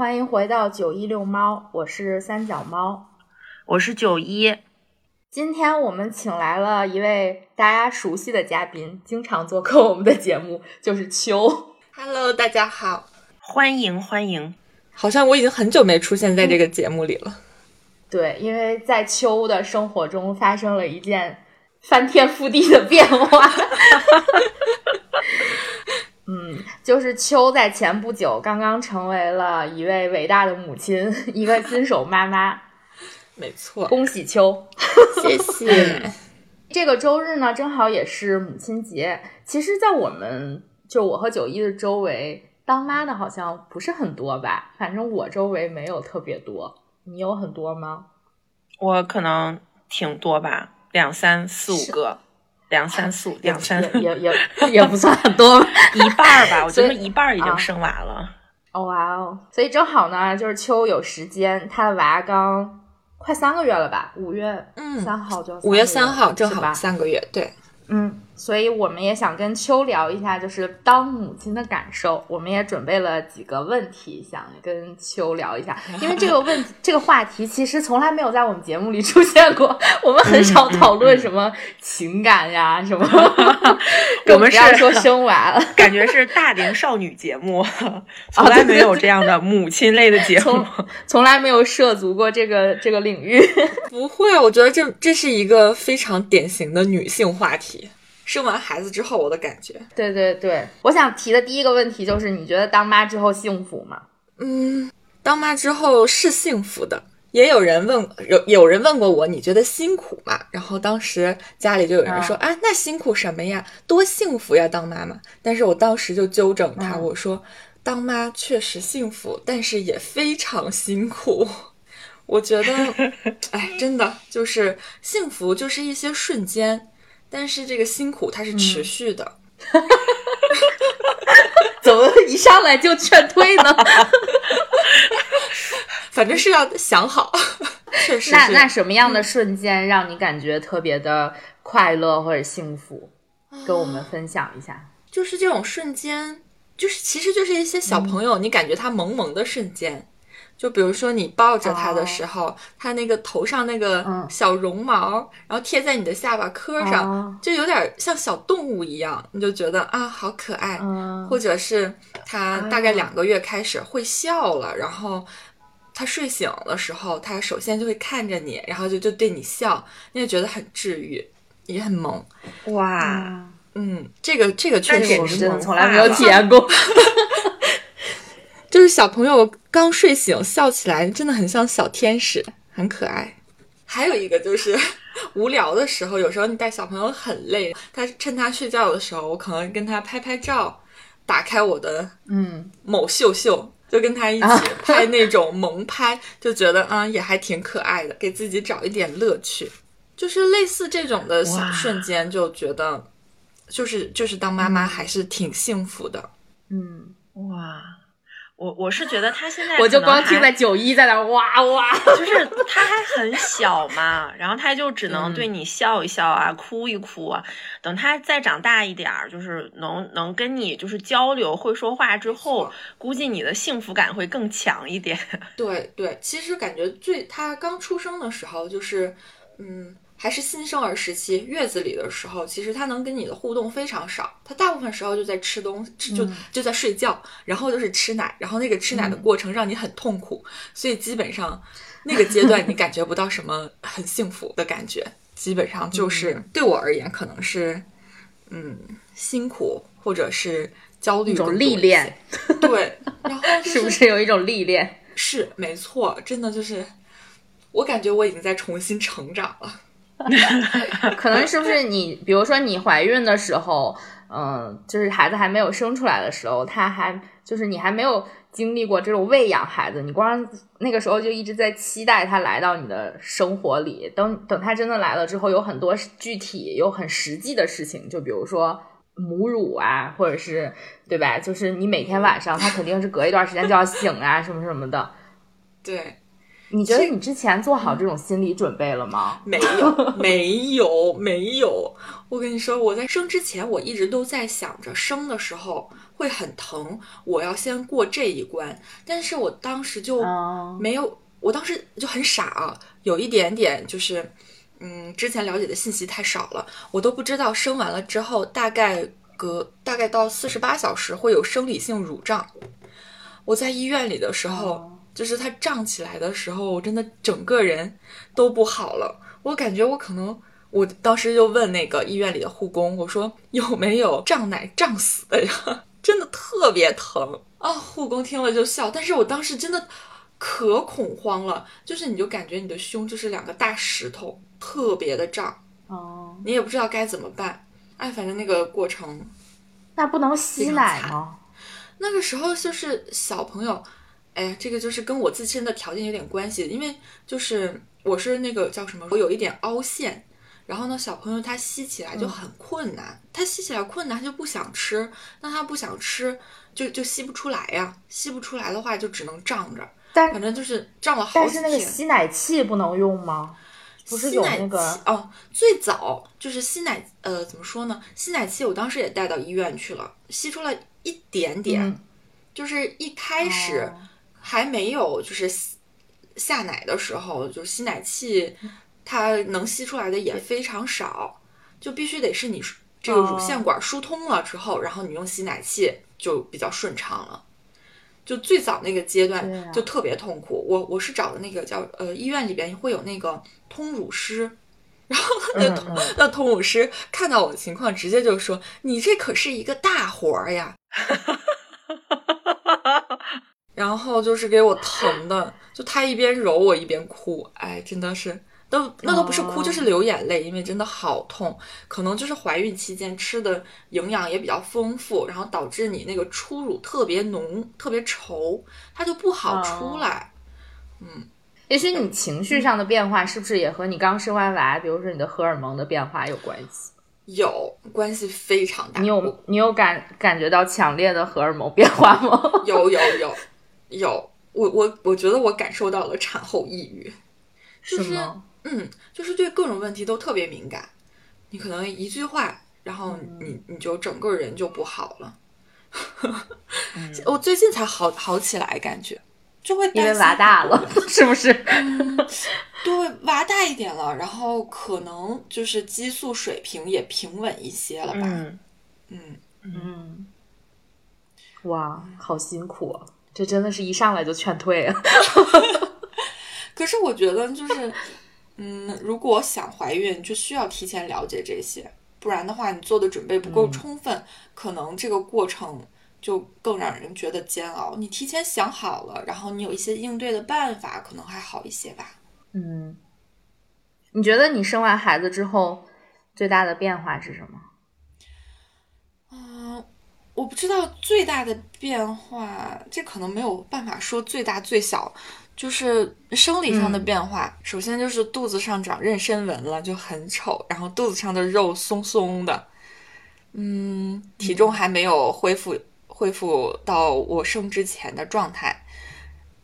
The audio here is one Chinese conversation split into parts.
欢迎回到九一六猫，我是三脚猫，我是九一。今天我们请来了一位大家熟悉的嘉宾，经常做客我们的节目，就是秋。Hello，大家好，欢迎欢迎。好像我已经很久没出现在这个节目里了。对，因为在秋的生活中发生了一件翻天覆地的变化。嗯，就是秋在前不久刚刚成为了一位伟大的母亲，一个新手妈妈。没错，恭喜秋，谢谢。这个周日呢，正好也是母亲节。其实，在我们就我和九一的周围，当妈的好像不是很多吧？反正我周围没有特别多。你有很多吗？我可能挺多吧，两三四五个。两三宿两三也也 也不算很多，一半吧，我觉得一半已经生娃了。哦哇哦，所以正好呢，就是秋有时间，他的娃刚快三个月了吧？五月三号就五月三号正好三个月，对，嗯。所以我们也想跟秋聊一下，就是当母亲的感受。我们也准备了几个问题，想跟秋聊一下。因为这个问这个话题其实从来没有在我们节目里出现过，我们很少讨论什么情感呀 什么。我们是说生娃了，感觉是大龄少女节目，从来没有这样的母亲类的节目，从来没有涉足过这个这个领域。不会，我觉得这这是一个非常典型的女性话题。生完孩子之后，我的感觉，对对对，我想提的第一个问题就是，你觉得当妈之后幸福吗？嗯，当妈之后是幸福的。也有人问，有有人问过我，你觉得辛苦吗？然后当时家里就有人说，啊，那辛苦什么呀？多幸福呀，当妈妈。但是我当时就纠正他，我说，当妈确实幸福，但是也非常辛苦。我觉得，哎，真的就是幸福，就是一些瞬间。但是这个辛苦它是持续的，怎么一上来就劝退呢？反正是要想好，确实。那那什么样的瞬间让你感觉特别的快乐或者幸福？跟我们分享一下。就是这种瞬间，就是其实就是一些小朋友，你感觉他萌萌的瞬间。就比如说你抱着它的时候，它那个头上那个小绒毛，然后贴在你的下巴颏上，就有点像小动物一样，你就觉得啊好可爱。或者是它大概两个月开始会笑了，然后它睡醒的时候，它首先就会看着你，然后就就对你笑，你也觉得很治愈，也很萌。哇，嗯，这个这个确实是真的从来没有体验过。就是小朋友刚睡醒笑起来，真的很像小天使，很可爱。还有一个就是 无聊的时候，有时候你带小朋友很累，他趁他睡觉的时候，我可能跟他拍拍照，打开我的嗯某秀秀，就跟他一起 拍那种萌拍，就觉得啊也还挺可爱的，给自己找一点乐趣。就是类似这种的小瞬间，就觉得就是就是当妈妈还是挺幸福的。嗯，哇。我我是觉得他现在，我就光听在九一在那哇哇，就是他还很小嘛，然后他就只能对你笑一笑啊，哭一哭啊。等他再长大一点儿，就是能能跟你就是交流会说话之后，估计你的幸福感会更强一点。对对，其实感觉最他刚出生的时候就是，嗯。还是新生儿时期，月子里的时候，其实他能跟你的互动非常少，他大部分时候就在吃东西，就就在睡觉，然后就是吃奶，然后那个吃奶的过程让你很痛苦，所以基本上那个阶段你感觉不到什么很幸福的感觉，基本上就是。对我而言可能是嗯辛苦或者是焦虑一种历练，对，然后 是不是有一种历练？是没错，真的就是我感觉我已经在重新成长了。可能是不是你，比如说你怀孕的时候，嗯，就是孩子还没有生出来的时候，他还就是你还没有经历过这种喂养孩子，你光那个时候就一直在期待他来到你的生活里。等等他真的来了之后，有很多具体、有很实际的事情，就比如说母乳啊，或者是对吧？就是你每天晚上他肯定是隔一段时间就要醒啊，什么什么的。对。你觉得你之前做好这种心理准备了吗？没有，没有，没有。我跟你说，我在生之前，我一直都在想着生的时候会很疼，我要先过这一关。但是我当时就没有，我当时就很傻，有一点点就是，嗯，之前了解的信息太少了，我都不知道生完了之后大概隔大概到四十八小时会有生理性乳胀。我在医院里的时候。就是它胀起来的时候，我真的整个人都不好了。我感觉我可能，我当时就问那个医院里的护工，我说有没有胀奶胀死的呀？真的特别疼啊！护工听了就笑，但是我当时真的可恐慌了，就是你就感觉你的胸就是两个大石头，特别的胀哦，你也不知道该怎么办。哎，反正那个过程，那不能吸奶吗？那个时候就是小朋友。哎，这个就是跟我自身的条件有点关系，因为就是我是那个叫什么，我有一点凹陷，然后呢，小朋友他吸起来就很困难，他吸起来困难，他就不想吃，那他不想吃，就就吸不出来呀，吸不出来的话就只能胀着，但反正就是胀了好几天。但是那个吸奶器不能用吗？不是有那个哦，最早就是吸奶，呃，怎么说呢？吸奶器我当时也带到医院去了，吸出了一点点，就是一开始。还没有就是下奶的时候，就吸奶器，它能吸出来的也非常少，就必须得是你这个乳腺管疏通了之后，然后你用吸奶器就比较顺畅了。就最早那个阶段就特别痛苦，我我是找的那个叫呃医院里边会有那个通乳师，然后那通那通乳师看到我的情况，直接就说：“你这可是一个大活儿呀。” 然后就是给我疼的，就他一边揉我一边哭，哎，真的是，都那都不是哭，就是流眼泪，因为真的好痛。可能就是怀孕期间吃的营养也比较丰富，然后导致你那个初乳特别浓、特别稠，它就不好出来。嗯，也许你情绪上的变化是不是也和你刚生完娃，比如说你的荷尔蒙的变化有关系？有关系非常大。你有你有感感觉到强烈的荷尔蒙变化吗？有有有。有我我我觉得我感受到了产后抑郁，就是嗯，就是对各种问题都特别敏感。你可能一句话，然后你你就整个人就不好了。我最近才好好起来，感觉就会因为娃大了，是不是？嗯 对，娃大一点了，然后可能就是激素水平也平稳一些了吧？嗯嗯，哇，好辛苦啊！这真的是一上来就劝退啊！可是我觉得就是，嗯，如果想怀孕，就需要提前了解这些，不然的话，你做的准备不够充分，可能这个过程就更让人觉得煎熬。你提前想好了，然后你有一些应对的办法，可能还好一些吧。嗯，你觉得你生完孩子之后最大的变化是什么？我不知道最大的变化，这可能没有办法说最大最小，就是生理上的变化。首先就是肚子上长妊娠纹了，就很丑，然后肚子上的肉松松的，嗯，体重还没有恢复恢复到我生之前的状态，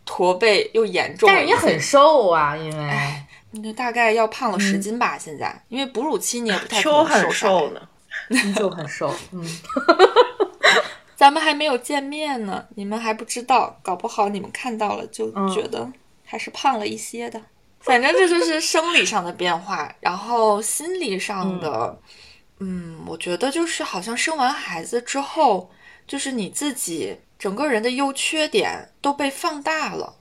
驼背又严重。但是你很瘦啊，因为你就大概要胖了十斤吧，现在，因为哺乳期你也不太 可能瘦瘦呢，就很瘦，嗯。咱们还没有见面呢，你们还不知道，搞不好你们看到了就觉得还是胖了一些的。反正这就是生理上的变化，然后心理上的，嗯，我觉得就是好像生完孩子之后，就是你自己整个人的优缺点都被放大了。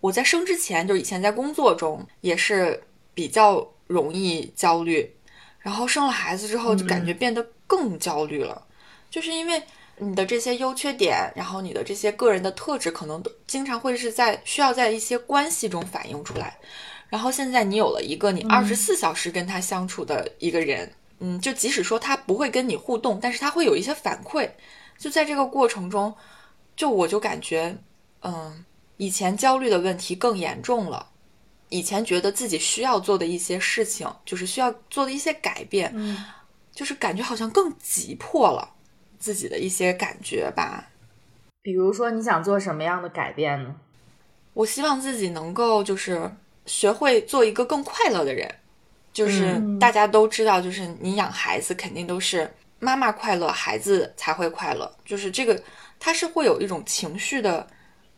我在生之前，就以前在工作中也是比较容易焦虑，然后生了孩子之后就感觉变得更焦虑了，就是因为。你的这些优缺点，然后你的这些个人的特质，可能都经常会是在需要在一些关系中反映出来。然后现在你有了一个你二十四小时跟他相处的一个人，嗯，就即使说他不会跟你互动，但是他会有一些反馈。就在这个过程中，就我就感觉，嗯，以前焦虑的问题更严重了。以前觉得自己需要做的一些事情，就是需要做的一些改变，嗯，就是感觉好像更急迫了。自己的一些感觉吧，比如说你想做什么样的改变呢？我希望自己能够就是学会做一个更快乐的人。就是大家都知道，就是你养孩子肯定都是妈妈快乐，孩子才会快乐。就是这个，他是会有一种情绪的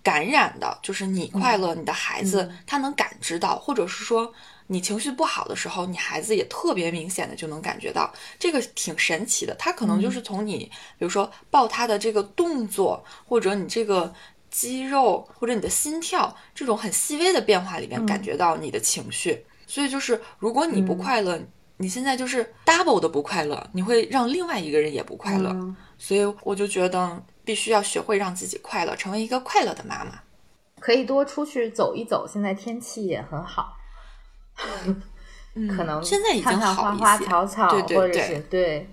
感染的。就是你快乐，你的孩子他能感知到，或者是说你情绪不好的时候，你孩子也特别明显的就能感觉到。这个挺神奇的，他可能就是从你，比如说抱他的这个动作，或者你这个肌肉，或者你的心跳这种很细微的变化里面，感觉到你的情绪。所以就是，如果你不快乐，你现在就是 double 的不快乐，你会让另外一个人也不快乐。所以我就觉得必须要学会让自己快乐，成为一个快乐的妈妈。可以多出去走一走，现在天气也很好。可能现在已经好一些。花花草草，或者是对，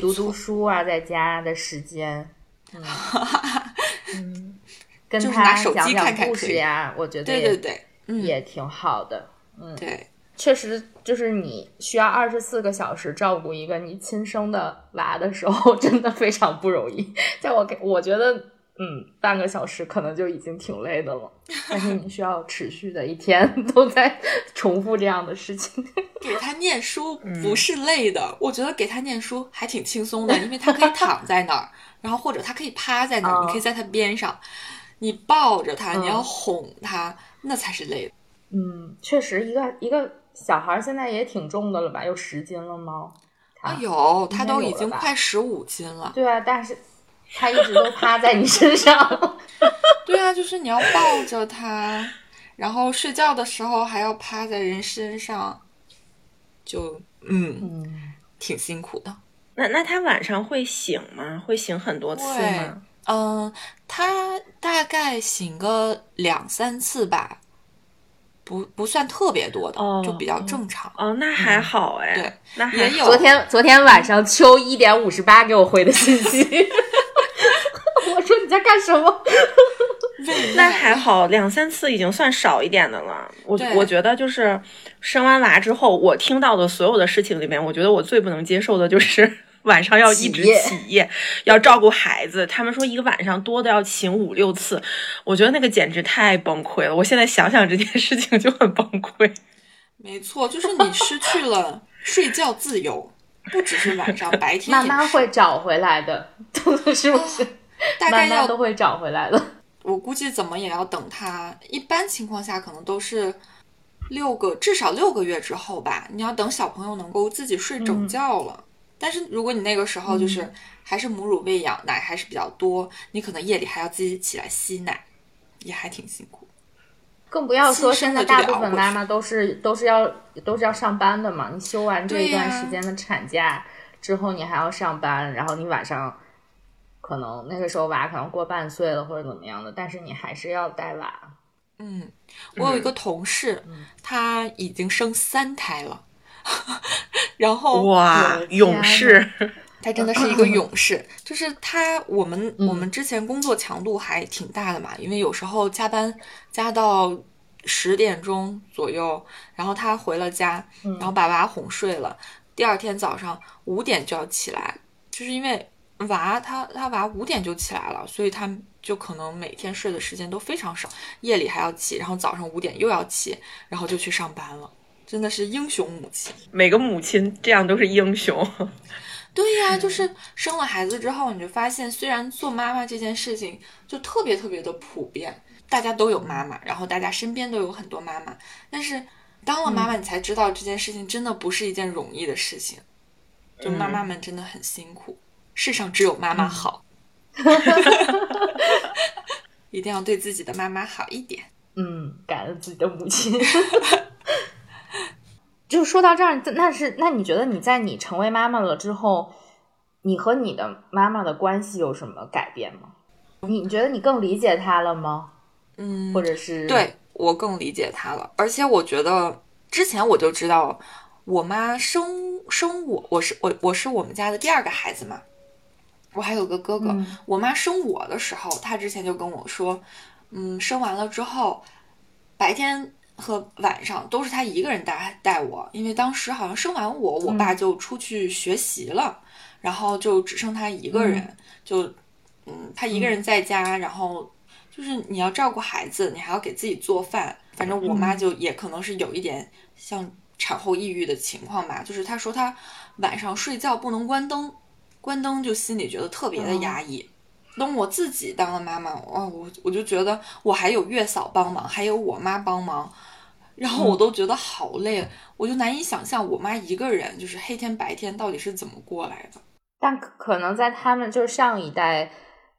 读读书啊，在家的时间。嗯，跟他讲讲故事呀，我觉得对对对，也挺好的。嗯，对，确实就是你需要二十四个小时照顾一个你亲生的娃的时候，真的非常不容易。在我给我觉得，嗯，半个小时可能就已经挺累的了。但是你需要持续的一天 都在重复这样的事情。给他念书不是累的，我觉得给他念书还挺轻松的，因为他可以躺在那儿，然后或者他可以趴在那儿，你可以在他边上，你抱着他，你要哄他，那才是累的。嗯，确实，一个一个小孩现在也挺重的了吧？有十斤了吗？啊，有，他都已经快十五斤了。对啊，但是他一直都趴在你身上。对啊，就是你要抱着他，然后睡觉的时候还要趴在人身上，就嗯，挺辛苦的。那那他晚上会醒吗？会醒很多次吗？嗯，他大概醒个两三次吧。不不算特别多的，就比较正常。哦，那还好哎。对，那还有。昨天昨天晚上秋一点五十八给我回的信息，在干什么？那还好，两三次已经算少一点的了。我我觉得就是生完娃之后，我听到的所有的事情里面，我觉得我最不能接受的就是。晚上要一直起夜，要照顾孩子。他们说一个晚上多的要请五六次，我觉得那个简直太崩溃了。我现在想想这件事情就很崩溃。没错，就是你失去了 睡觉自由，不只是晚上，白天慢慢会找回来的，是不是？大概要都会找回来的。我估计怎么也要等它，一般情况下可能都是六个至少六个月之后吧。你要等小朋友能够自己睡整觉了。但是如果你那个时候就是还是母乳喂养，奶还是比较多，你可能夜里还要自己起来吸奶，也还挺辛苦。更不要说现在大部分妈妈都是都是要都是要上班的嘛。你休完这一段时间的产假之后，你还要上班，然后你晚上可能那个时候娃可能过半岁了或者怎么样的，但是你还是要带娃。嗯，我有一个同事，他已经生三胎了。然后哇，勇士，他真的是一个勇士。就是他，我们我们之前工作强度还挺大的嘛，因为有时候加班加到十点钟左右，然后他回了家，然后把娃哄睡了，第二天早上五点就要起来，就是因为娃他他娃五点就起来了，所以他就可能每天睡的时间都非常少，夜里还要起，然后早上五点又要起，然后就去上班了。真的是英雄母亲，每个母亲这样都是英雄。对呀，就是生了孩子之后，你就发现，虽然做妈妈这件事情就特别特别的普遍，大家都有妈妈，然后大家身边都有很多妈妈，但是当了妈妈，你才知道这件事情真的不是一件容易的事情。就妈妈们真的很辛苦，世上只有妈妈好，一定要对自己的妈妈好一点。嗯，感恩自己的母亲。就说到这儿，那是那你觉得你在你成为妈妈了之后，你和你的妈妈的关系有什么改变吗？你觉得你更理解她了吗？嗯，或者是对我更理解她了，而且我觉得之前我就知道，我妈生生我，我是我我是我们家的第二个孩子嘛，我还有个哥哥。我妈生我的时候，她之前就跟我说，嗯，生完了之后，白天。和晚上都是她一个人带带我，因为当时好像生完我，我爸就出去学习了，然后就只剩她一个人，就嗯，她一个人在家，然后就是你要照顾孩子，你还要给自己做饭。反正我妈就也可能是有一点像产后抑郁的情况吧，就是她说她晚上睡觉不能关灯，关灯就心里觉得特别的压抑。等我自己当了妈妈，哇，我我就觉得我还有月嫂帮忙，还有我妈帮忙，然后我都觉得好累，我就难以想象我妈一个人就是黑天白天到底是怎么过来的。但可能在他们就是上一代，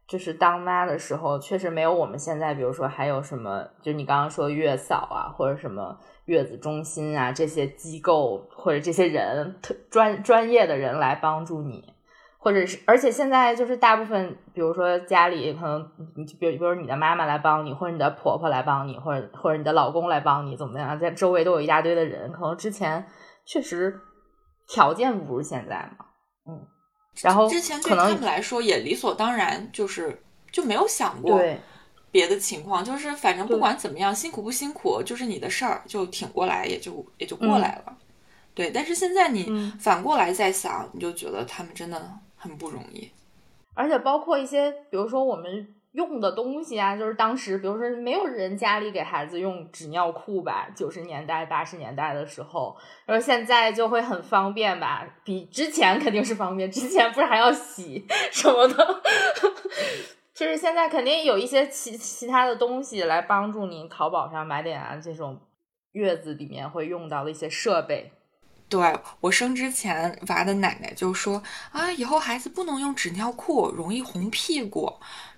就是当妈的时候，确实没有我们现在，比如说还有什么，就你刚刚说月嫂啊，或者什么月子中心啊这些机构或者这些人特专专业的人来帮助你。或者是，而且现在就是大部分，比如说家里可能，比如比如你的妈妈来帮你，或者你的婆婆来帮你，或者或者你的老公来帮你，怎么样，在周围都有一大堆的人，可能之前确实条件不如现在嘛，嗯，然后之前对他们来说也理所当然，就是就没有想过别的情况，就是反正不管怎么样，辛苦不辛苦，就是你的事儿，就挺过来，也就也就过来了，对。但是现在你反过来再想，你就觉得他们真的。很不容易，而且包括一些，比如说我们用的东西啊，就是当时，比如说没有人家里给孩子用纸尿裤吧，九十年代、八十年代的时候，然后现在就会很方便吧，比之前肯定是方便，之前不是还要洗什么的，就是现在肯定有一些其其他的东西来帮助您，淘宝上买点啊这种月子里面会用到的一些设备。对我生之前，娃的奶奶就说啊，以后孩子不能用纸尿裤，容易红屁股。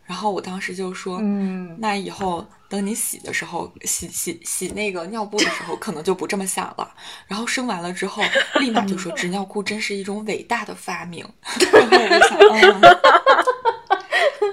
然后我当时就说，嗯，那以后等你洗的时候，洗洗洗那个尿布的时候，可能就不这么想了。然后生完了之后，立马就说纸尿裤真是一种伟大的发明。然后我就想，嗯，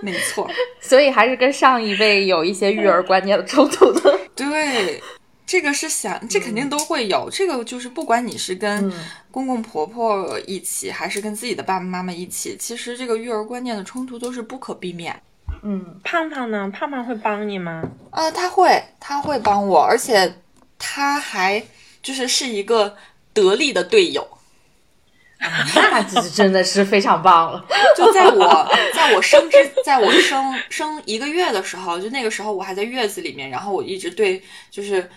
没错，所以还是跟上一辈有一些育儿观念的冲突的。对。这个是想，这肯定都会有。这个就是不管你是跟公公婆婆一起，还是跟自己的爸爸妈妈一起，其实这个育儿观念的冲突都是不可避免。嗯，胖胖呢？胖胖会帮你吗？呃，他会，他会帮我，而且他还就是是一个得力的队友。那这真的是非常棒了。就在我在我生之，在我生生一个月的时候，就那个时候我还在月子里面，然后我一直对就是。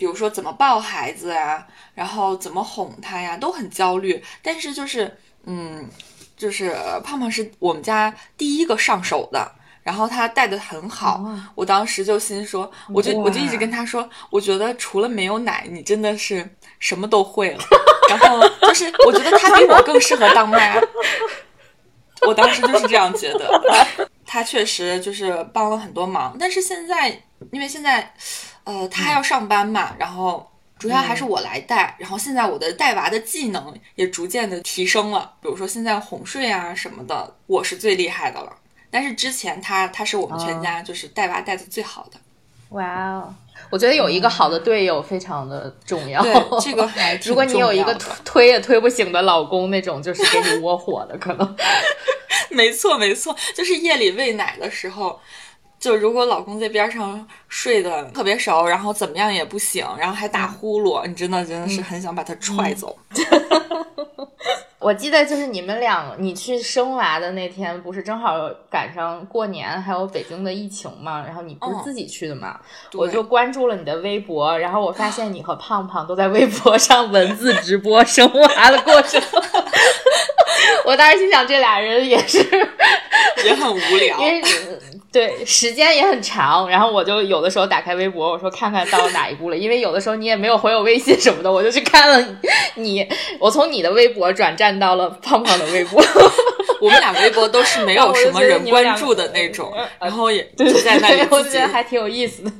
比如说怎么抱孩子啊，然后怎么哄他呀，都很焦虑。但是就是，嗯，就是胖胖是我们家第一个上手的，然后他带的很好。我当时就心说，我就我就一直跟他说，我觉得除了没有奶，你真的是什么都会了。然后就是，我觉得他比我更适合当妈。我当时就是这样觉得。他确实就是帮了很多忙，但是现在因为现在。呃，他还要上班嘛，然后主要还是我来带，然后现在我的带娃的技能也逐渐的提升了，比如说现在哄睡啊什么的，我是最厉害的了。但是之前他他是我们全家就是带娃带的最好的。哇哦，我觉得有一个好的队友非常的重要。对，这个还 如果你有一个推也推不醒的老公，那种就是给你窝火的可能。没错没错，就是夜里喂奶的时候。就如果老公在边上睡得特别熟，然后怎么样也不醒，然后还打呼噜，你真的真的是很想把他踹走。我记得就是你们俩，你去生娃的那天，不是正好赶上过年，还有北京的疫情嘛？然后你不是自己去的嘛？我就关注了你的微博，然后我发现你和胖胖都在微博上文字直播生娃的过程。我当时心想，这俩人也是 也很无聊。因为对，时间也很长，然后我就有的时候打开微博，我说看看到哪一步了，因为有的时候你也没有回我微信什么的，我就去看了你，我从你的微博转战到了胖胖的微博，我们俩微博都是没有什么人关注的那种，然后也就在那里，我觉得还挺有意思的，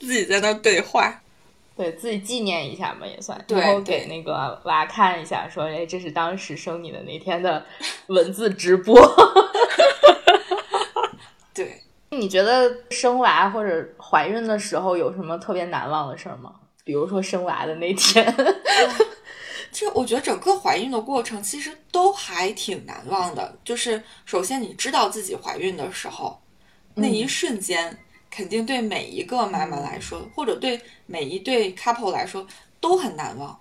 自己在那对话，对自己纪念一下嘛，也算，然后给那个娃看一下，说哎，这是当时生你的那天的 文字直播。对，你觉得生娃或者怀孕的时候有什么特别难忘的事儿吗？比如说生娃的那天，这我觉得整个怀孕的过程其实都还挺难忘的。就是首先你知道自己怀孕的时候，那一瞬间肯定对每一个妈妈来说，或者对每一对 couple 来说都很难忘。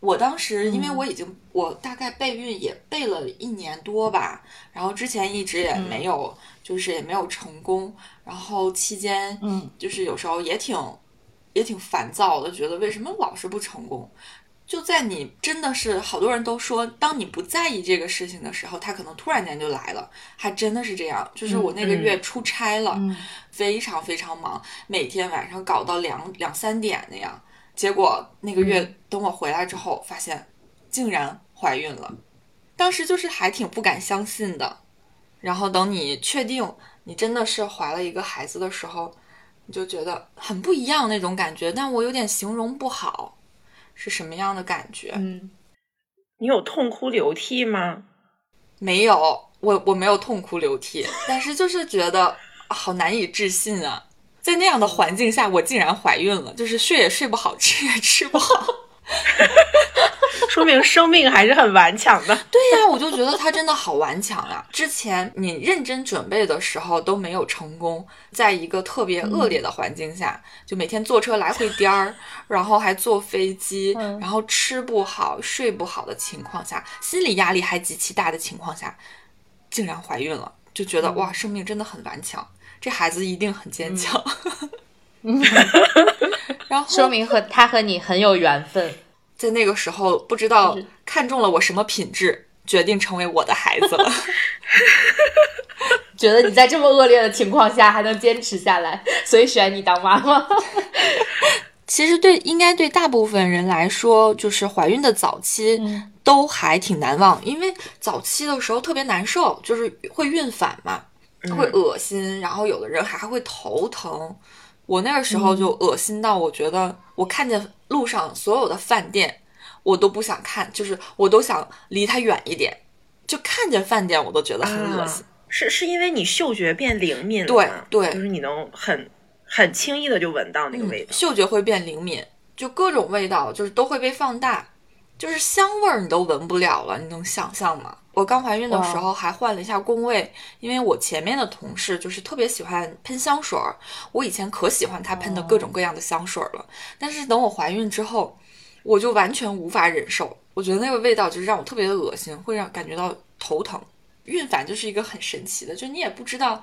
我当时因为我已经我大概备孕也备了一年多吧，然后之前一直也没有，就是也没有成功，然后期间嗯，就是有时候也挺也挺烦躁的，觉得为什么老是不成功？就在你真的是好多人都说，当你不在意这个事情的时候，它可能突然间就来了，还真的是这样。就是我那个月出差了，非常非常忙，每天晚上搞到两两三点那样。结果那个月等我回来之后，发现竟然怀孕了，当时就是还挺不敢相信的。然后等你确定你真的是怀了一个孩子的时候，你就觉得很不一样那种感觉，但我有点形容不好。是什么样的感觉？嗯，你有痛哭流涕吗？没有，我我没有痛哭流涕，但是就是觉得好难以置信啊，在那样的环境下，我竟然怀孕了，就是睡也睡不好，吃也吃不好。说明生命还是很顽强的。对呀，我就觉得他真的好顽强啊！之前你认真准备的时候都没有成功，在一个特别恶劣的环境下，就每天坐车来回颠儿，然后还坐飞机，然后吃不好、睡不好的情况下，心理压力还极其大的情况下，竟然怀孕了，就觉得哇，生命真的很顽强，这孩子一定很坚强。然后说明和他和你很有缘分。在那个时候，不知道看中了我什么品质，决定成为我的孩子了。觉得你在这么恶劣的情况下还能坚持下来，所以选你当妈妈。其实对，应该对大部分人来说，就是怀孕的早期都还挺难忘，因为早期的时候特别难受，就是会孕反嘛，会恶心，然后有的人还会头疼。我那个时候就恶心到，我觉得我看见路上所有的饭店，我都不想看，就是我都想离它远一点。就看见饭店，我都觉得很恶心。是是因为你嗅觉变灵敏了对对，就是你能很很轻易的就闻到那个味道，嗅觉会变灵敏，就各种味道就是都会被放大。就是香味儿你都闻不了了，你能想象吗？我刚怀孕的时候还换了一下工位，因为我前面的同事就是特别喜欢喷香水儿，我以前可喜欢他喷的各种各样的香水了，但是等我怀孕之后，我就完全无法忍受，我觉得那个味道就是让我特别的恶心，会让感觉到头疼。孕反就是一个很神奇的，就你也不知道，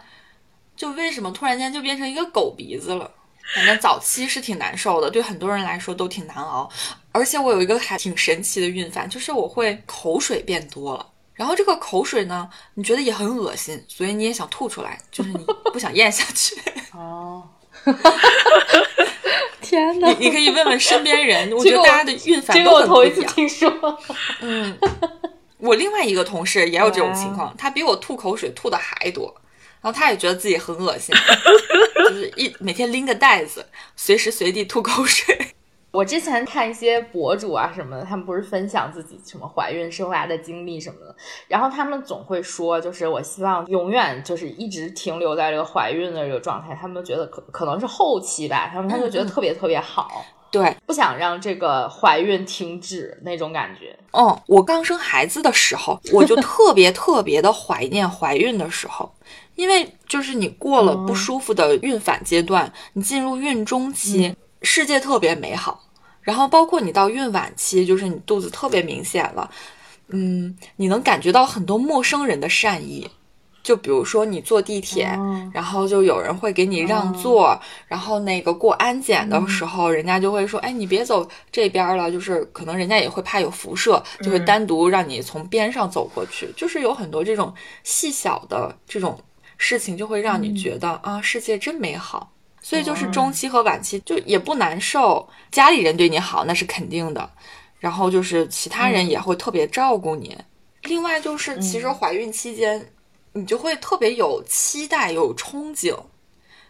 就为什么突然间就变成一个狗鼻子了。反正早期是挺难受的，对很多人来说都挺难熬。而且我有一个还挺神奇的孕反，就是我会口水变多了。然后这个口水呢，你觉得也很恶心，所以你也想吐出来，就是你不想咽下去。哦，天哪！你你可以问问身边人，我觉得大家的孕反都很不一样。头一次听说。嗯，我另外一个同事也有这种情况，他比我吐口水吐的还多，然后他也觉得自己很恶心，就是一每天拎个袋子，随时随地吐口水。我之前看一些博主啊什么的，他们不是分享自己什么怀孕生娃的经历什么的，然后他们总会说，就是我希望永远就是一直停留在这个怀孕的这个状态。他们觉得可可能是后期吧，他们他就觉得特别特别好，对，不想让这个怀孕停止那种感觉。哦，我刚生孩子的时候，我就特别 特别的怀念怀孕的时候，因为就是你过了不舒服的孕反阶段，你进入孕中期，世界特别美好。然后包括你到孕晚期，就是你肚子特别明显了，嗯，你能感觉到很多陌生人的善意，就比如说你坐地铁，然后就有人会给你让座，然后那个过安检的时候，人家就会说，哎，你别走这边了，就是可能人家也会怕有辐射，就会单独让你从边上走过去，就是有很多这种细小的这种事情，就会让你觉得啊，世界真美好。所以就是中期和晚期就也不难受，家里人对你好那是肯定的，然后就是其他人也会特别照顾你。另外就是其实怀孕期间，你就会特别有期待、有憧憬，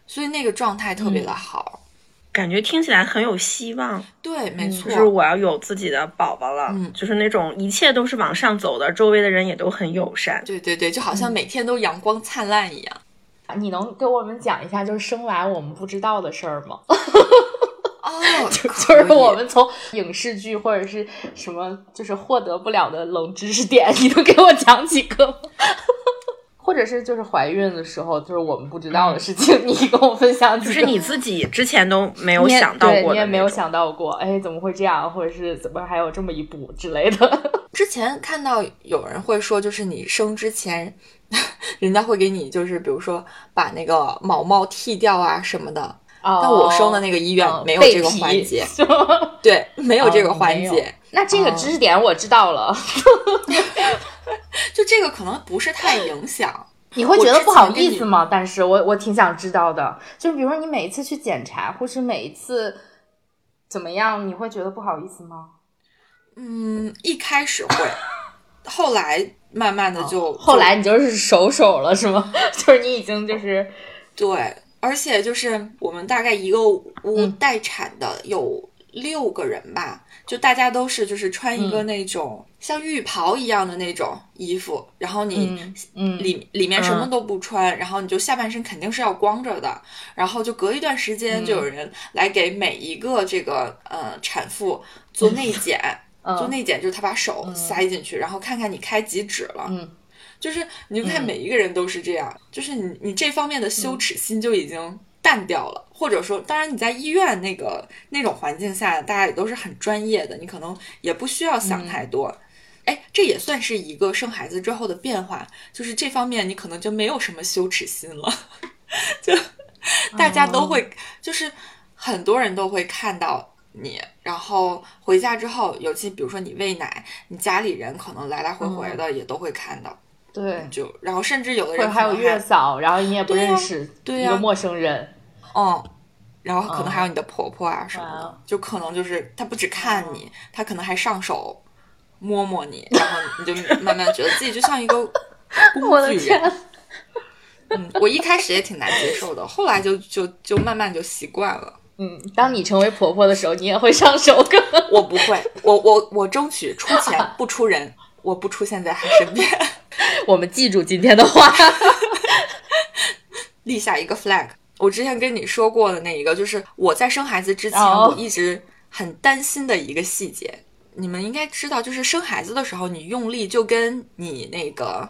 所以那个状态特别的好，感觉听起来很有希望。对，没错，就是我要有自己的宝宝了，嗯，就是那种一切都是往上走的，周围的人也都很友善。对对对，就好像每天都阳光灿烂一样。你能给我们讲一下，就是生完我们不知道的事儿吗？哦，就就是我们从影视剧或者是什么，就是获得不了的冷知识点，你能给我讲几个吗？或者是就是怀孕的时候，就是我们不知道的事情，你跟我分享，就是你自己之前都没有想到过，你也没有想到过，哎，怎么会这样，或者是怎么还有这么一步之类的。之前看到有人会说，就是你生之前，人家会给你，就是比如说把那个毛毛剃掉啊什么的。但我生的那个医院没有这个环节，对，没有这个环节。那这个知识点我知道了，就这个可能不是太影响。你会觉得不好意思吗？但是我我挺想知道的，就比如说你每一次去检查，或是每一次怎么样，你会觉得不好意思吗？嗯，一开始会，后来慢慢的就，后来你就是熟手了是吗？就是你已经就是对。而且就是我们大概一个屋待产的有六个人吧，就大家都是就是穿一个那种像浴袍一样的那种衣服，然后你里里面什么都不穿，然后你就下半身肯定是要光着的，然后就隔一段时间就有人来给每一个这个呃产妇做内 检，做内检就是他把手塞进去，然后看看你开几指了。嗯。就是你就看每一个人都是这样，就是你你这方面的羞耻心就已经淡掉了，或者说，当然你在医院那个那种环境下，大家也都是很专业的，你可能也不需要想太多。哎，这也算是一个生孩子之后的变化，就是这方面你可能就没有什么羞耻心了，就大家都。会，就是很多人都会看到你，然后回家之后，尤其比如说你喂奶，你家里人可能来来回回的也都会看到。对，就然后甚至有的人还有月嫂，然后你也不认识，对呀，一个陌生人，嗯，然后可能还有你的婆婆啊什么的，就可能就是他不只看你，他可能还上手摸摸你，然后你就慢慢觉得自己就像一个工 具人。嗯，我一开始也挺难接受的，后来就就就慢慢就习惯了。嗯，当你成为婆婆的时候，你也会上手 我不会，我我我争取出钱不出人。我不出现在他身边，我们记住今天的话，立下一个 flag。我之前跟你说过的那一个，就是我在生孩子之前，我一直很担心的一个细节。你们应该知道，就是生孩子的时候，你用力就跟你那个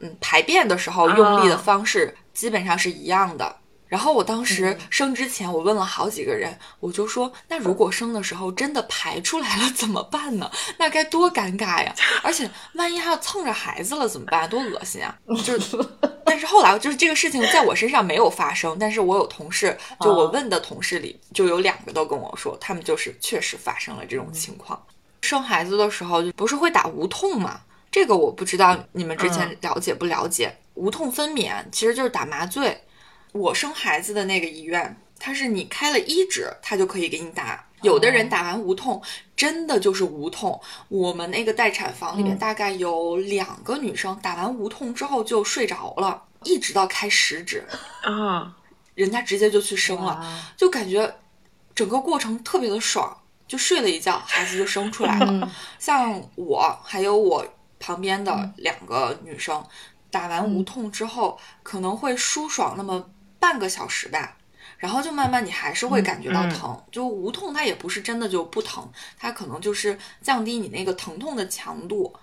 嗯排便的时候用力的方式基本上是一样的。然后我当时生之前，我问了好几个人，我就说，那如果生的时候真的排出来了怎么办呢？那该多尴尬呀！而且万一还要蹭着孩子了怎么办？多恶心啊！就是，但是后来就是这个事情在我身上没有发生，但是我有同事，就我问的同事里就有两个都跟我说，他们就是确实发生了这种情况。生孩子的时候就不是会打无痛吗？这个我不知道你们之前了解不了解？无痛分娩其实就是打麻醉。我生孩子的那个医院，他是你开了一指，他就可以给你打。有的人打完无痛，真的就是无痛。我们那个待产房里面大概有两个女生打完无痛之后就睡着了，一直到开十指啊，人家直接就去生了，就感觉整个过程特别的爽，就睡了一觉，孩子就生出来了。像我还有我旁边的两个女生，打完无痛之后可能会舒爽那么。半个小时吧，然后就慢慢你还是会感觉到疼，就无痛它也不是真的就不疼，它可能就是降低你那个疼痛的强度。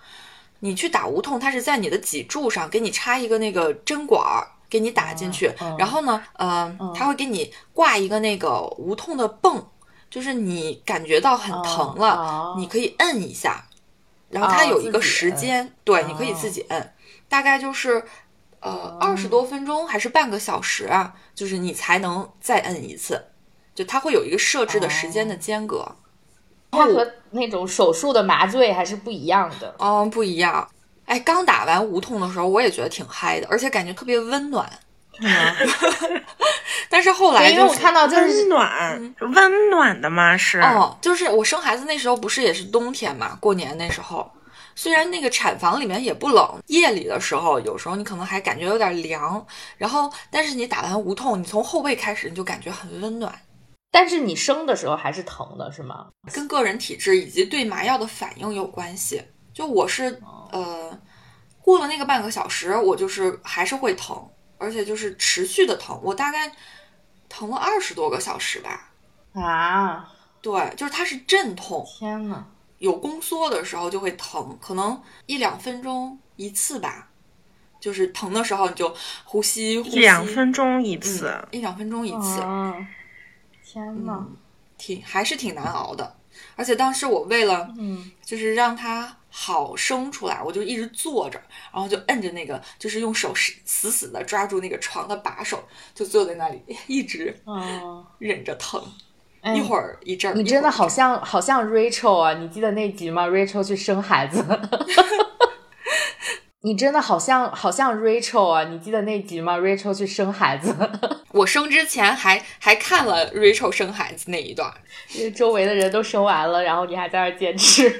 你去打无痛，它是在你的脊柱上给你插一个那个针管儿，给你打进去，然后呢，嗯，它会给你挂一个那个无痛的泵，就是你感觉到很疼了，你可以摁一下，然后它有一个时间，对，你可以自己摁，大概就是。呃，二十多分钟还是半个小时啊？就是你才能再摁一次，就它会有一个设置的时间的间隔。它和那种手术的麻醉还是不一样的。嗯，不一样。哎，刚打完无痛的时候，我也觉得挺嗨的，而且感觉特别温暖。但是后来，因为我看到温暖，温暖的吗？是。哦，就是我生孩子那时候不是也是冬天嘛？过年那时候。虽然那个产房里面也不冷，夜里的时候有时候你可能还感觉有点凉，然后但是你打完无痛，你从后背开始你就感觉很温暖。但是你生的时候还是疼的，是吗？跟个人体质以及对麻药的反应有关系。就我是呃，过了那个半个小时，我就是还是会疼，而且就是持续的疼，我大概疼了二十多个小时吧。啊，对，就是它是阵痛。天呐。有宫缩的时候就会疼，可能一两分钟一次吧，就是疼的时候你就呼吸，呼吸两分钟一次，一两分钟一次。天呐，挺还是挺难熬的。而且当时我为了，嗯，就是让它好生出来，我就一直坐着，然后就摁着那个，就是用手死死的抓住那个床的把手，就坐在那里一直忍着疼，一会儿一阵儿。你真的好像好像 Rachel 啊！你记得那集吗？Rachel 去生孩子。你真的好像好像 Rachel 啊！你记得那集吗？Rachel 去生孩子，我生之前还还看了 Rachel 生孩子那一段，因为周围的人都生完了，然后你还在那坚持。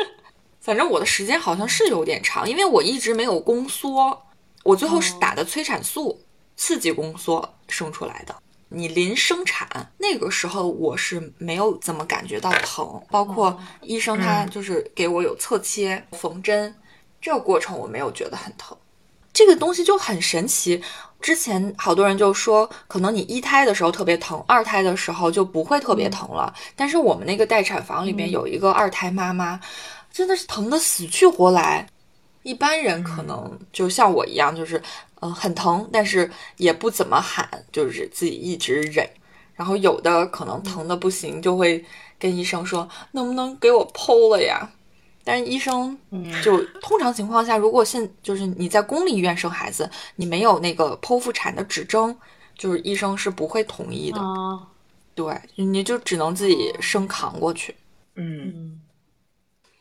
反正我的时间好像是有点长，因为我一直没有宫缩，我最后是打的催产素刺激宫缩生出来的。你临生产那个时候，我是没有怎么感觉到疼，包括医生他就是给我有侧切缝针。这个过程我没有觉得很疼，这个东西就很神奇。之前好多人就说，可能你一胎的时候特别疼，二胎的时候就不会特别疼了。但是我们那个待产房里面有一个二胎妈妈，真的是疼的死去活来。一般人可能就像我一样，就是呃很疼，但是也不怎么喊，就是自己一直忍。然后有的可能疼的不行，就会跟医生说，能不能给我剖了呀？但是医生就通常情况下，如果现就是你在公立医院生孩子，你没有那个剖腹产的指征，就是医生是不会同意的。对，你就只能自己生扛过去。嗯，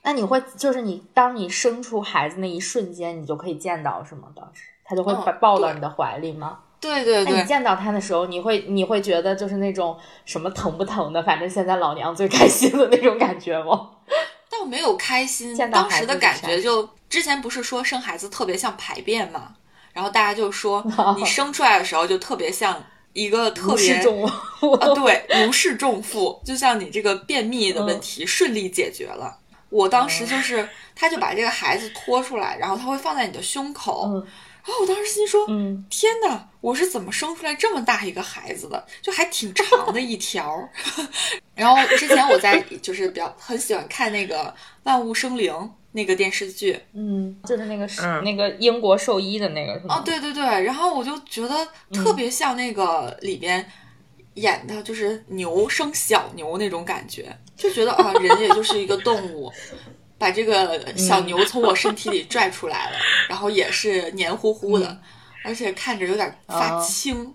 那你会就是你当你生出孩子那一瞬间，你就可以见到什么？当时他就会把抱到你的怀里吗？对对对。那你见到他的时候，你会你会觉得就是那种什么疼不疼的，反正现在老娘最开心的那种感觉吗？倒没有开心，当时的感觉就之前不是说生孩子特别像排便嘛，然后大家就说 你生出来的时候就特别像一个特别啊，对，如释重负，就像你这个便秘的问题顺利解决了。我当时就是，他就把这个孩子拖出来，然后他会放在你的胸口。然后我当时心说：“嗯，天哪，我是怎么生出来这么大一个孩子的？就还挺长的一条。”然后之前我在就是比较很喜欢看那个《万物生灵》那个电视剧，嗯，就是那个是那个英国兽医的那个是吗？哦，对对对。然后我就觉得特别像那个里边演的，就是牛生小牛那种感觉，就觉得啊，人也就是一个动物。把这个小牛从我身体里拽出来了，然后也是黏糊糊的，而且看着有点发青，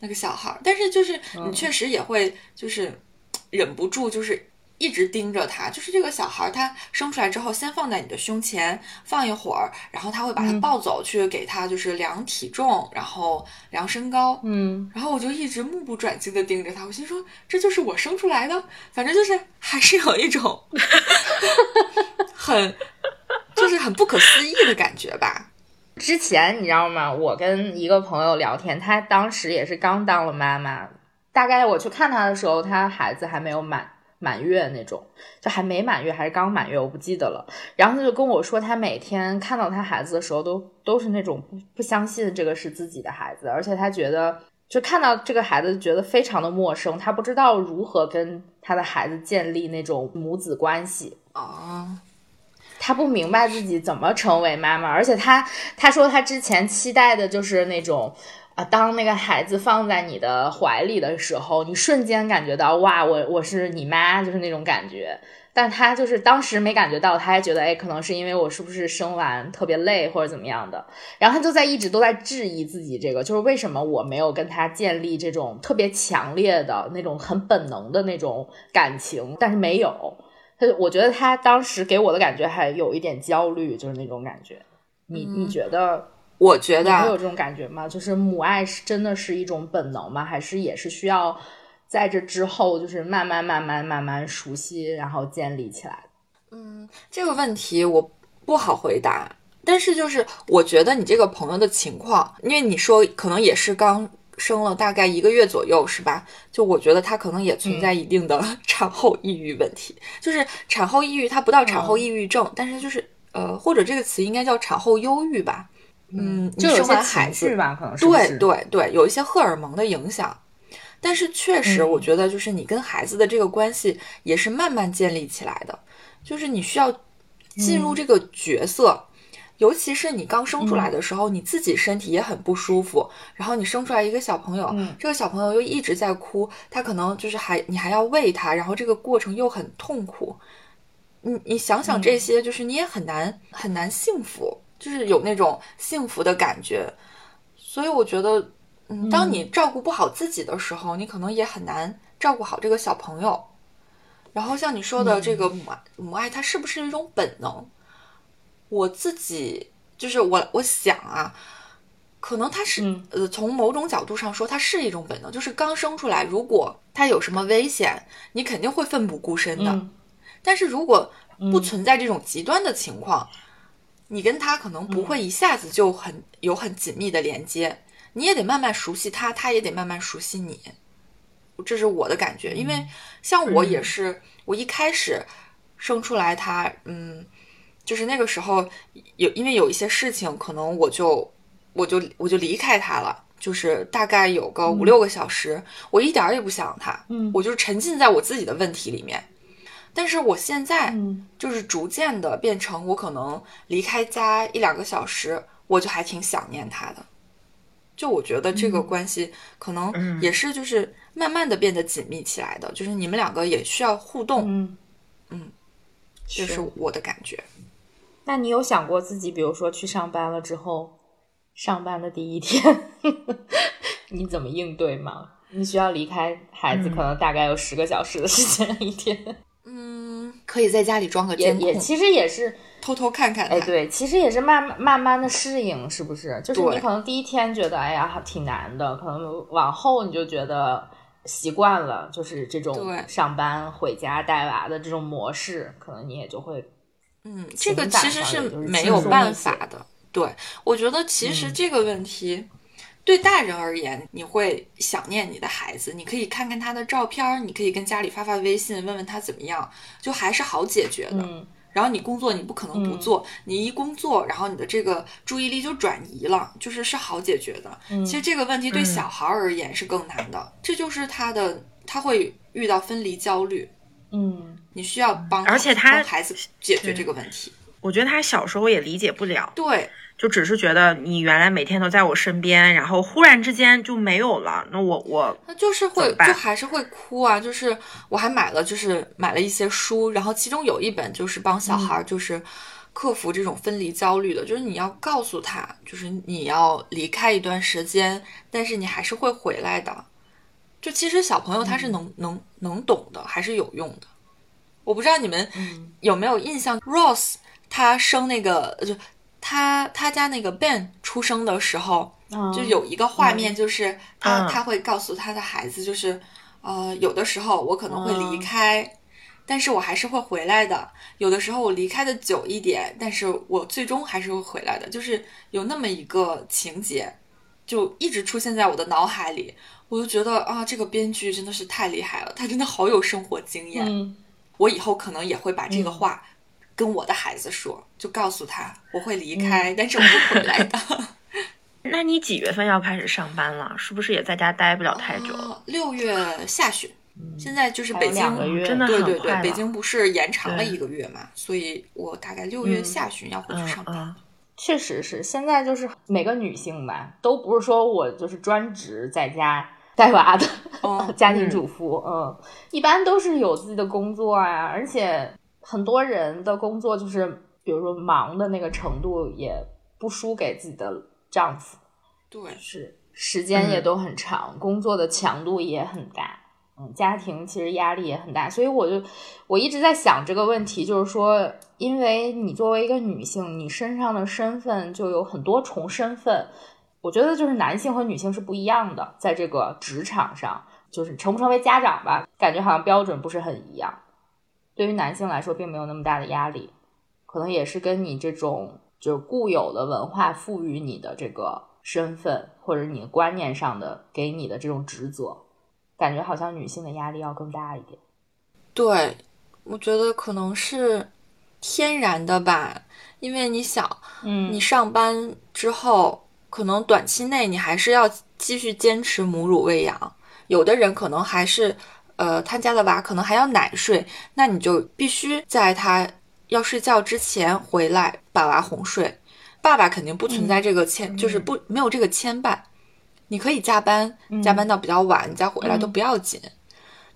那个小孩。但是就是你确实也会就是忍不住就是。一直盯着他，就是这个小孩，他生出来之后，先放在你的胸前放一会儿，然后他会把他抱走去给他就是量体重，然后量身高，嗯，然后我就一直目不转睛的盯着他，我心说这就是我生出来的，反正就是还是有一种 很就是很不可思议的感觉吧。之前你知道吗？我跟一个朋友聊天，他当时也是刚当了妈妈，大概我去看他的时候，他孩子还没有满。满月那种，就还没满月，还是刚满月，我不记得了。然后他就跟我说，他每天看到他孩子的时候，都都是那种不不相信这个是自己的孩子，而且他觉得，就看到这个孩子觉得非常的陌生，他不知道如何跟他的孩子建立那种母子关系啊，他不明白自己怎么成为妈妈，而且他他说他之前期待的就是那种。啊，当那个孩子放在你的怀里的时候，你瞬间感觉到哇，我我是你妈，就是那种感觉。但他就是当时没感觉到，他还觉得哎，可能是因为我是不是生完特别累或者怎么样的。然后他就在一直都在质疑自己这个，就是为什么我没有跟他建立这种特别强烈的那种很本能的那种感情，但是没有。他我觉得他当时给我的感觉还有一点焦虑，就是那种感觉。你你觉得？我觉得会有这种感觉吗？就是母爱是真的是一种本能吗？还是也是需要在这之后，就是慢慢慢慢慢慢熟悉，然后建立起来嗯，这个问题我不好回答。但是就是我觉得你这个朋友的情况，因为你说可能也是刚生了大概一个月左右，是吧？就我觉得他可能也存在一定的 产后抑郁问题。就是产后抑郁，它不到产后抑郁症，但是就是呃，或者这个词应该叫产后忧郁吧。嗯，就有些孩子吧，可能是对对对，有一些荷尔蒙的影响，但是确实，我觉得就是你跟孩子的这个关系也是慢慢建立起来的，就是你需要进入这个角色，尤其是你刚生出来的时候，你自己身体也很不舒服，然后你生出来一个小朋友，这个小朋友又一直在哭，他可能就是还你还要喂他，然后这个过程又很痛苦。你你想想这些，就是你也很难很难幸福，就是有那种幸福的感觉。所以我觉得，嗯，当你照顾不好自己的时候，你可能也很难照顾好这个小朋友。然后像你说的这个母爱，母爱它是不是一种本能？我自己就是我，我想啊，可能它是呃，从某种角度上说，它是一种本能。就是刚生出来，如果它有什么危险，你肯定会奋不顾身的。但是如果不存在这种极端的情况，你跟他可能不会一下子就很有很紧密的连接，你也得慢慢熟悉他，他也得慢慢熟悉你。这是我的感觉，因为像我也是，我一开始生出来他，嗯，就是那个时候有，因为有一些事情，可能我就我就我就离开他了，就是大概有个五六个小时，我一点儿也不想他，嗯，我就沉浸在我自己的问题里面。但是我现在就是逐渐的变成，我可能离开家一两个小时，我就还挺想念他的。就我觉得这个关系可能也是就是慢慢的变得紧密起来的，就是你们两个也需要互动，嗯嗯，这是我的感觉。那你有想过自己，比如说去上班了之后，上班的第一天 你怎么应对吗？你需要离开孩子，可能大概有十个小时的时间一天。嗯，可以在家里装个监控，也其实也是。偷偷看看，哎，对，其实也是慢慢慢慢的适应，是不是？就是你可能第一天觉得，哎呀，挺难的，可能往后你就觉得习惯了，就是这种上班回家带娃的这种模式，可能你也就会，嗯，这个其实是没有办法的。对，我觉得其实这个问题对大人而言，你会想念你的孩子，你可以看看他的照片，你可以跟家里发发微信，问问他怎么样，就还是好解决的。然后你工作，你不可能不做。你一工作，然后你的这个注意力就转移了，就是是好解决的。其实这个问题对小孩而言是更难的，这就是他的他会遇到分离焦虑。嗯，你需要帮，而且他孩子解决这个问题。我觉得他小时候也理解不了。对。就只是觉得你原来每天都在我身边，然后忽然之间就没有了，那我我那就是会就还是会哭啊。就是我还买了，就是买了一些书，然后其中有一本就是帮小孩就是克服这种分离焦虑的，就是你要告诉他，就是你要离开一段时间，但是你还是会回来的。就其实小朋友他是能能能懂的，还是有用的。我不知道你们有没有印象，Rose 他生那个就。他他家那个 Ben 出生的时候，就有一个画面，就是他他会告诉他的孩子，就是呃，有的时候我可能会离开，但是我还是会回来的。有的时候我离开的久一点，但是我最终还是会回来的。就是有那么一个情节，就一直出现在我的脑海里。我就觉得啊，这个编剧真的是太厉害了，他真的好有生活经验。我以后可能也会把这个话。跟我的孩子说，就告诉他我会离开，但是我会回来的。那你几月份要开始上班了？是不是也在家待不了太久了？六月下旬，现在就是北京，真的对对对，北京不是延长了一个月嘛？所以我大概六月下旬要回去上班。确实是，现在就是每个女性吧，都不是说我就是专职在家带娃的 家庭主妇，嗯，一般都是有自己的工作啊，而且。很多人的工作就是，比如说忙的那个程度也不输给自己的丈夫，对，是时间也都很长，工作的强度也很大，嗯，家庭其实压力也很大，所以我就我一直在想这个问题，就是说，因为你作为一个女性，你身上的身份就有很多重身份，我觉得就是男性和女性是不一样的，在这个职场上，就是成不成为家长吧，感觉好像标准不是很一样。对于男性来说，并没有那么大的压力，可能也是跟你这种就是固有的文化赋予你的这个身份，或者你观念上的给你的这种职责，感觉好像女性的压力要更大一点。对，我觉得可能是天然的吧，因为你想，嗯，你上班之后，可能短期内你还是要继续坚持母乳喂养，有的人可能还是。呃，他家的娃可能还要奶睡，那你就必须在他要睡觉之前回来把娃哄睡。爸爸肯定不存在这个牵，就是不没有这个牵绊。你可以加班，加班到比较晚，你再回来都不要紧。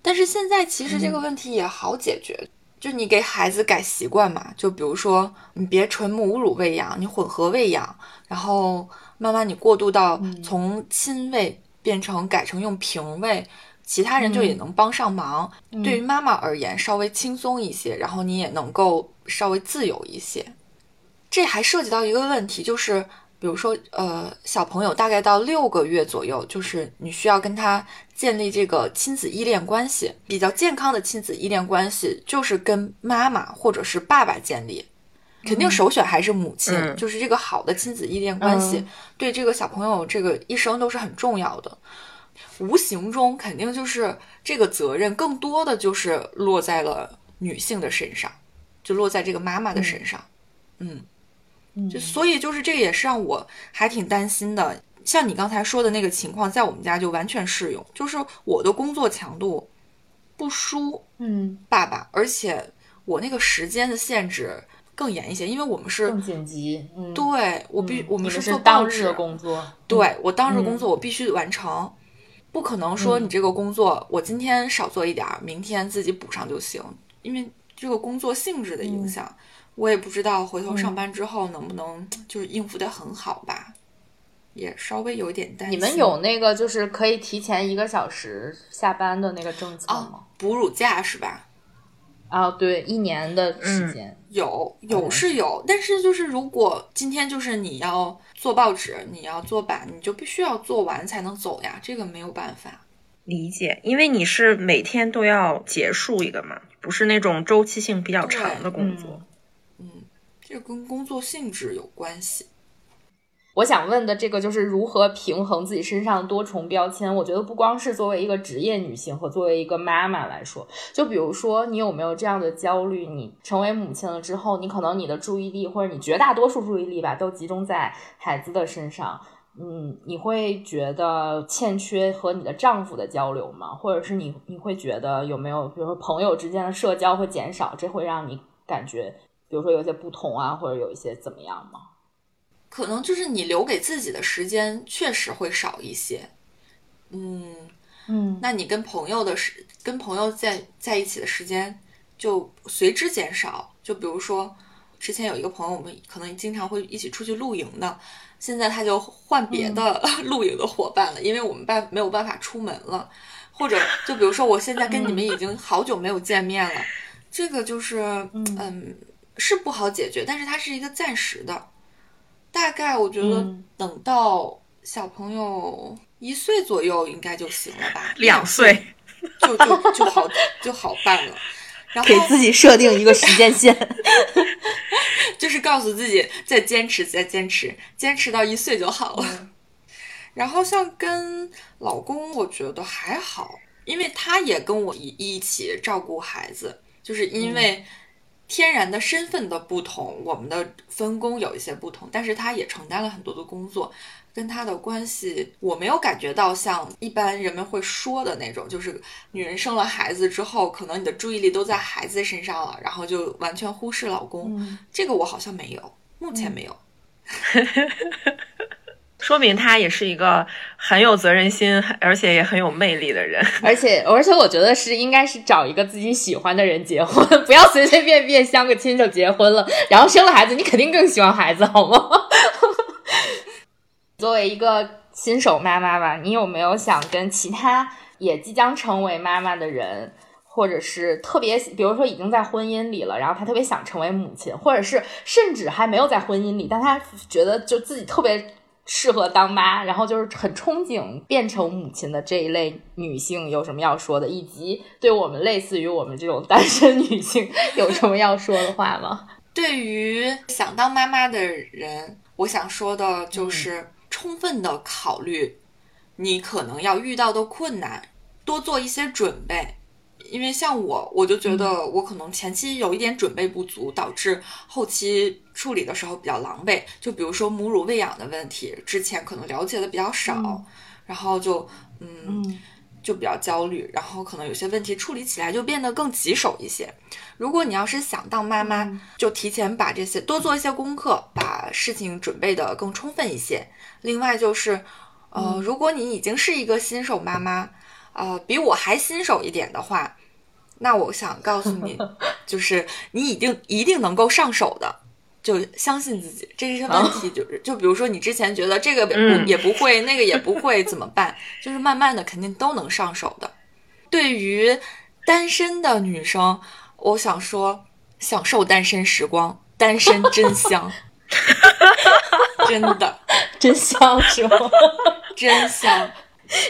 但是现在其实这个问题也好解决，就你给孩子改习惯嘛，就比如说你别纯母乳喂养，你混合喂养，然后慢慢你过渡到从亲喂变成改成用瓶喂，其他人就也能帮上忙。对于妈妈而言，稍微轻松一些，然后你也能够稍微自由一些。这还涉及到一个问题，就是。比如说，呃，小朋友大概到六个月左右，就是你需要跟他建立这个亲子依恋关系。比较健康的亲子依恋关系，就是跟妈妈或者是爸爸建立，肯定首选还是母亲。就是这个好的亲子依恋关系，对这个小朋友这个一生都是很重要的。无形中，肯定就是这个责任更多的就是落在了女性的身上，就落在这个妈妈的身上。嗯。就所以就是这个也是让我还挺担心的，像你刚才说的那个情况，在我们家就完全适用，就是我的工作强度不输嗯爸爸，而且我那个时间的限制更严一些，因为我们是更紧急，对我必我们是做当日工作，对我当日工作我必须完成，不可能说你这个工作我今天少做一点，明天自己补上就行，因为这个工作性质的影响。我也不知道回头上班之后能不能就是应付的很好吧，也稍微有点担心。你们有那个就是可以提前一个小时下班的那个政策吗？哺乳假是吧？啊，对，一年的时间有有是有，但是就是如果今天就是你要做报纸，你要做版，你就必须要做完才能走呀，这个没有办法理解，因为你是每天都要结束一个嘛，不是那种周期性比较长的工作。嗯这跟工作性质有关系。我想问的这个就是如何平衡自己身上多重标签。我觉得不光是作为一个职业女性和作为一个妈妈来说，就比如说你有没有这样的焦虑？你成为母亲了之后，你可能你的注意力或者你绝大多数注意力吧，都集中在孩子的身上。嗯，你会觉得欠缺和你的丈夫的交流吗？或者是你你会觉得有没有，比如说朋友之间的社交会减少，这会让你感觉？比如说有些不同啊，或者有一些怎么样吗？可能就是你留给自己的时间确实会少一些。嗯嗯，那你跟朋友的时，跟朋友在在一起的时间就随之减少。就比如说，之前有一个朋友，我们可能经常会一起出去露营的，现在他就换别的 露营的伙伴了，因为我们办没有办法出门了。或者就比如说，我现在跟你们已经好久没有见面了，这个就是嗯。是不好解决，但是它是一个暂时的。大概我觉得等到小朋友一岁左右应该就行了吧，两岁就就就好就好办了。然后给自己设定一个时间线，就是告诉自己再坚持再坚持，坚持到一岁就好了。然后像跟老公，我觉得还好，因为他也跟我一一起照顾孩子，就是因为。天然的身份的不同，我们的分工有一些不同，但是他也承担了很多的工作，跟他的关系我没有感觉到像一般人们会说的那种，就是女人生了孩子之后，可能你的注意力都在孩子身上了，然后就完全忽视老公。这个我好像没有，目前没有。说明他也是一个很有责任心，而且也很有魅力的人。而且，而且，我觉得是应该是找一个自己喜欢的人结婚，不要随随便便相个亲就结婚了，然后生了孩子，你肯定更喜欢孩子，好吗？作为一个新手妈妈吧，你有没有想跟其他也即将成为妈妈的人，或者是特别，比如说已经在婚姻里了，然后他特别想成为母亲，或者是甚至还没有在婚姻里，但他觉得就自己特别。适合当妈，然后就是很憧憬变成母亲的这一类女性有什么要说的？以及对我们类似于我们这种单身女性 有什么要说的话吗？对于想当妈妈的人，我想说的就是充分的考虑你可能要遇到的困难，多做一些准备。因为像我，我就觉得我可能前期有一点准备不足，导致后期处理的时候比较狼狈。就比如说母乳喂养的问题，之前可能了解的比较少，然后就嗯，就比较焦虑，然后可能有些问题处理起来就变得更棘手一些。如果你要是想当妈妈，就提前把这些多做一些功课，把事情准备的更充分一些。另外就是，呃，如果你已经是一个新手妈妈，呃，比我还新手一点的话，那我想告诉你，就是你一定一定能够上手的。就相信自己，这些问题就是，就比如说你之前觉得这个也不会，那个也不会，怎么办？就是慢慢的肯定都能上手的。对于单身的女生，我想说，享受单身时光，单身真香，真的 真香是吗？真香，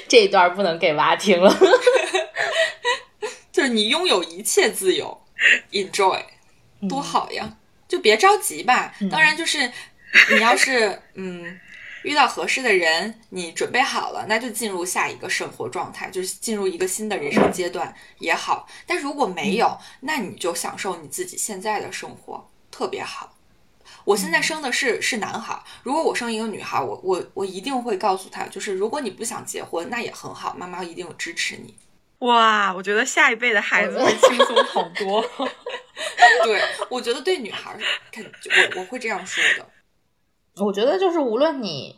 这一段不能给娃听了。就是你拥有一切自由，enjoy，多好呀！就别着急吧，当然就是你要是 嗯遇到合适的人，你准备好了，那就进入下一个生活状态，就是进入一个新的人生阶段也好。但如果没有，那你就享受你自己现在的生活，特别好。我现在生的是是男孩，如果我生一个女孩，我我我一定会告诉她，就是如果你不想结婚，那也很好，妈妈一定支持你。哇，我觉得下一辈的孩子会轻松好多。对，我觉得对女孩肯我我会这样说的。我觉得就是无论你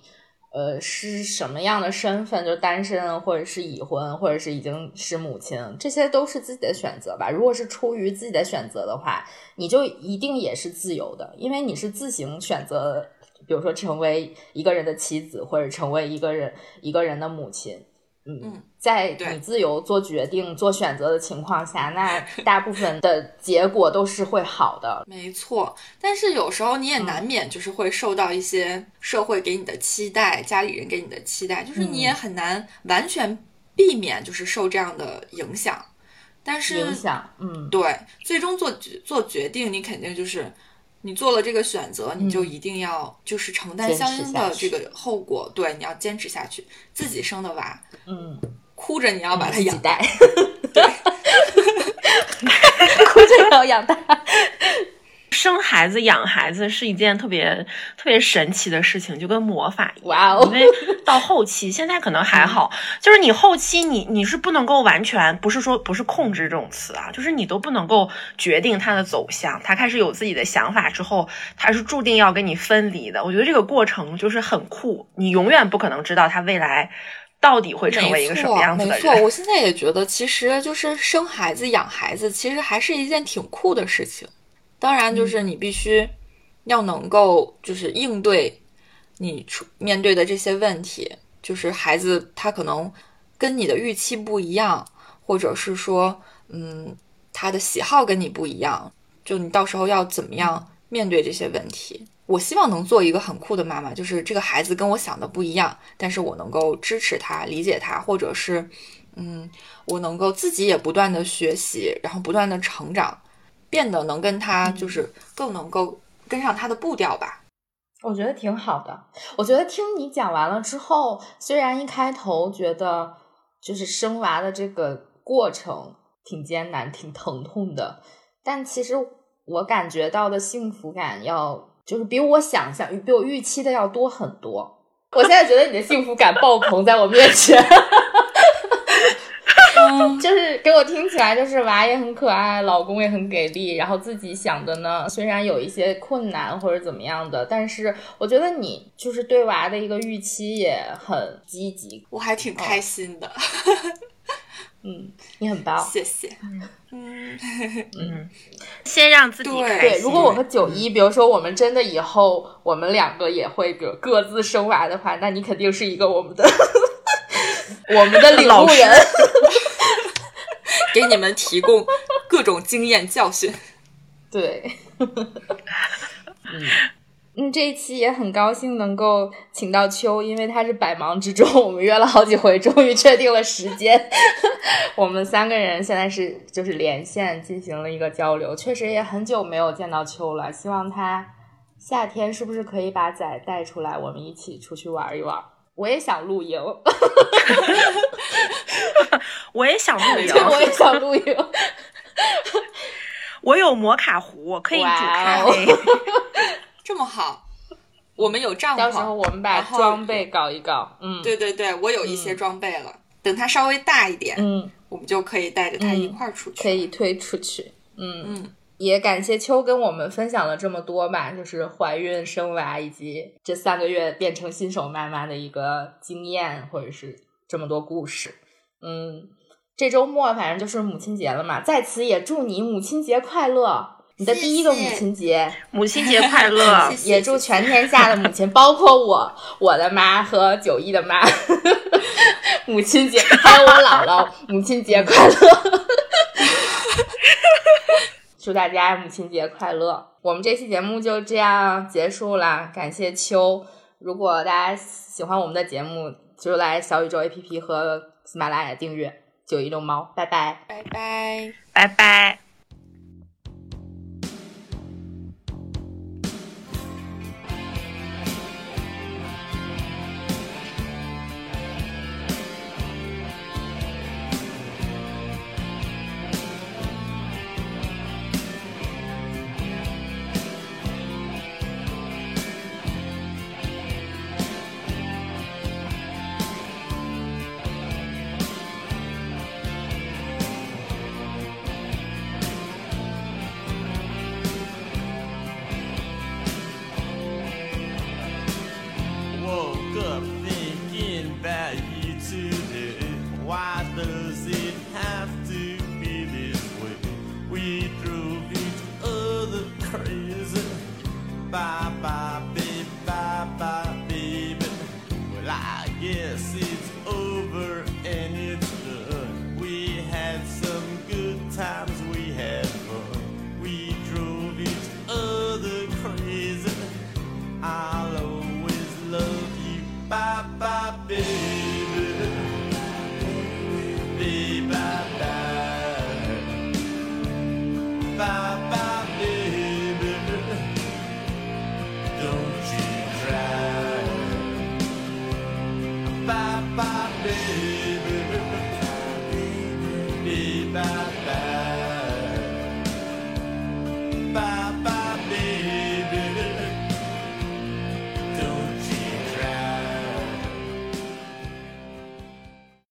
呃是什么样的身份，就单身或者是已婚，或者是已经是母亲，这些都是自己的选择吧。如果是出于自己的选择的话，你就一定也是自由的，因为你是自行选择，比如说成为一个人的妻子，或者成为一个人一个人的母亲。嗯，在你自由做决定、做选择的情况下，那大部分的结果都是会好的。没错，但是有时候你也难免就是会受到一些社会给你的期待、家里人给你的期待，就是你也很难完全避免就是受这样的影响。但是影响，嗯，对，最终做做决定，你肯定就是。你做了这个选择，你就一定要就是承担相应的这个后果。对，你要坚持下去。自己生的娃，嗯，哭着你要把他养大，对，哭着要养大。生孩子养孩子是一件特别特别神奇的事情，就跟魔法一样。哇哦！因为 到后期，现在可能还好，就是你后期你你是不能够完全不是说不是控制这种词啊，就是你都不能够决定它的走向。他开始有自己的想法之后，他是注定要跟你分离的。我觉得这个过程就是很酷，你永远不可能知道他未来到底会成为一个什么样子的人。没错，我现在也觉得，其实就是生孩子养孩子，其实还是一件挺酷的事情。当然，就是你必须要能够，就是应对你出面对的这些问题。就是孩子他可能跟你的预期不一样，或者是说，嗯，他的喜好跟你不一样。就你到时候要怎么样面对这些问题？我希望能做一个很酷的妈妈，就是这个孩子跟我想的不一样，但是我能够支持他、理解他，或者是，嗯，我能够自己也不断的学习，然后不断的成长。变得能跟他，就是更能够跟上他的步调吧。我觉得挺好的。我觉得听你讲完了之后，虽然一开头觉得就是生娃的这个过程挺艰难、挺疼痛的，但其实我感觉到的幸福感要就是比我想象、比我预期的要多很多。我现在觉得你的幸福感爆棚在我面前。就是给我听起来，就是娃也很可爱，老公也很给力，然后自己想的呢，虽然有一些困难或者怎么样的，但是我觉得你就是对娃的一个预期也很积极，我还挺开心的。嗯，你很棒，谢谢。嗯嗯，先让自己对。如果我和九一，比如说我们真的以后我们两个也会比如各自生娃的话，那你肯定是一个我们的 我们的领路人。给你们提供各种经验教训，对，嗯 嗯，这一期也很高兴能够请到秋，因为他是百忙之中，我们约了好几回，终于确定了时间。我们三个人现在是就是连线进行了一个交流，确实也很久没有见到秋了。希望他夏天是不是可以把仔带出来，我们一起出去玩一玩。我也想露营，我也想露营，我也想露营。我有摩卡壶，可以煮咖啡。这么好，我们有帐篷，到时候我们把装备搞一搞。嗯，对对对，我有一些装备了。等它稍微大一点，嗯，我们就可以带着它一块儿出去，可以推出去。嗯嗯，也感谢秋跟我们分享了这么多吧，就是怀孕生娃以及这三个月变成新手妈妈的一个经验，或者是这么多故事。嗯，这周末反正就是母亲节了嘛，在此也祝你母亲节快乐。你的第一个母亲节，母亲节快乐！也祝全天下的母亲，包括我、我的妈和九一的妈，母亲节还有我姥姥，母亲节快乐！祝大家母亲节快乐！我们这期节目就这样结束啦，感谢秋。如果大家喜欢我们的节目，就来小宇宙 APP 和喜马拉雅订阅九一六猫，拜拜，拜拜，拜拜。